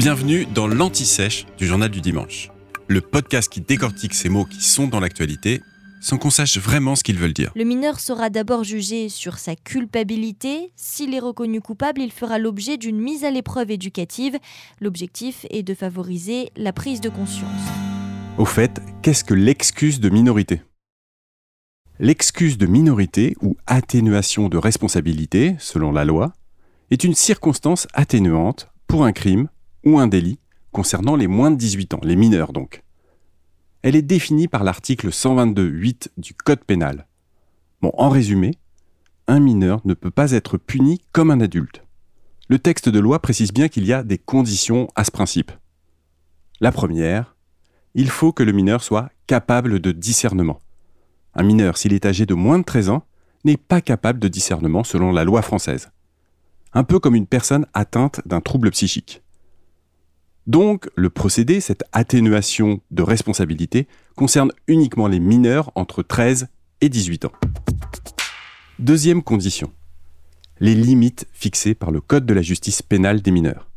Bienvenue dans l'Anti-Sèche du Journal du Dimanche, le podcast qui décortique ces mots qui sont dans l'actualité sans qu'on sache vraiment ce qu'ils veulent dire. Le mineur sera d'abord jugé sur sa culpabilité. S'il est reconnu coupable, il fera l'objet d'une mise à l'épreuve éducative. L'objectif est de favoriser la prise de conscience. Au fait, qu'est-ce que l'excuse de minorité? L'excuse de minorité ou atténuation de responsabilité, selon la loi, est une circonstance atténuante pour un crime ou un délit concernant les moins de 18 ans, les mineurs donc. Elle est définie par l'article 122.8 du Code pénal. Bon, en résumé, un mineur ne peut pas être puni comme un adulte. Le texte de loi précise bien qu'il y a des conditions à ce principe. La première, il faut que le mineur soit capable de discernement. Un mineur, s'il est âgé de moins de 13 ans, n'est pas capable de discernement selon la loi française. Un peu comme une personne atteinte d'un trouble psychique. Donc, le procédé, cette atténuation de responsabilité, concerne uniquement les mineurs entre 13 et 18 ans. Deuxième condition, les limites fixées par le Code de la justice pénale des mineurs.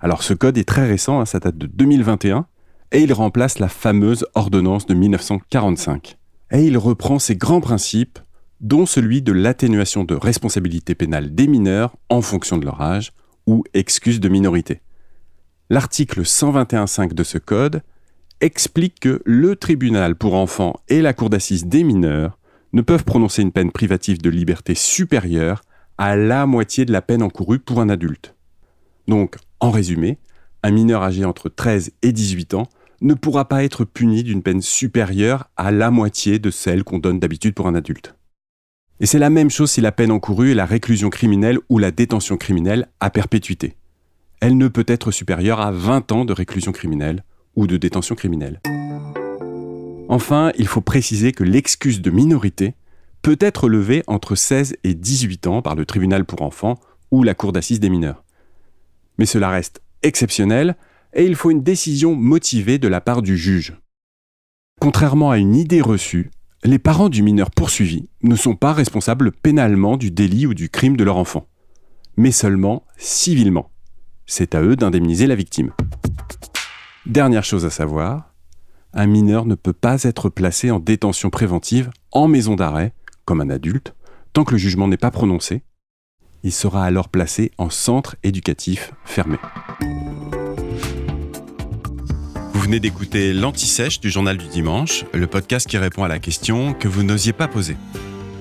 Alors ce code est très récent, hein, ça date de 2021, et il remplace la fameuse ordonnance de 1945. Et il reprend ces grands principes, dont celui de l'atténuation de responsabilité pénale des mineurs en fonction de leur âge ou excuse de minorité l'article 121.5 de ce code explique que le tribunal pour enfants et la cour d'assises des mineurs ne peuvent prononcer une peine privative de liberté supérieure à la moitié de la peine encourue pour un adulte. Donc, en résumé, un mineur âgé entre 13 et 18 ans ne pourra pas être puni d'une peine supérieure à la moitié de celle qu'on donne d'habitude pour un adulte. Et c'est la même chose si la peine encourue est la réclusion criminelle ou la détention criminelle à perpétuité elle ne peut être supérieure à 20 ans de réclusion criminelle ou de détention criminelle. Enfin, il faut préciser que l'excuse de minorité peut être levée entre 16 et 18 ans par le tribunal pour enfants ou la cour d'assises des mineurs. Mais cela reste exceptionnel et il faut une décision motivée de la part du juge. Contrairement à une idée reçue, les parents du mineur poursuivi ne sont pas responsables pénalement du délit ou du crime de leur enfant, mais seulement civilement c'est à eux d'indemniser la victime. Dernière chose à savoir, un mineur ne peut pas être placé en détention préventive en maison d'arrêt, comme un adulte, tant que le jugement n'est pas prononcé. Il sera alors placé en centre éducatif fermé. Vous venez d'écouter l'Anti-Sèche du Journal du Dimanche, le podcast qui répond à la question que vous n'osiez pas poser.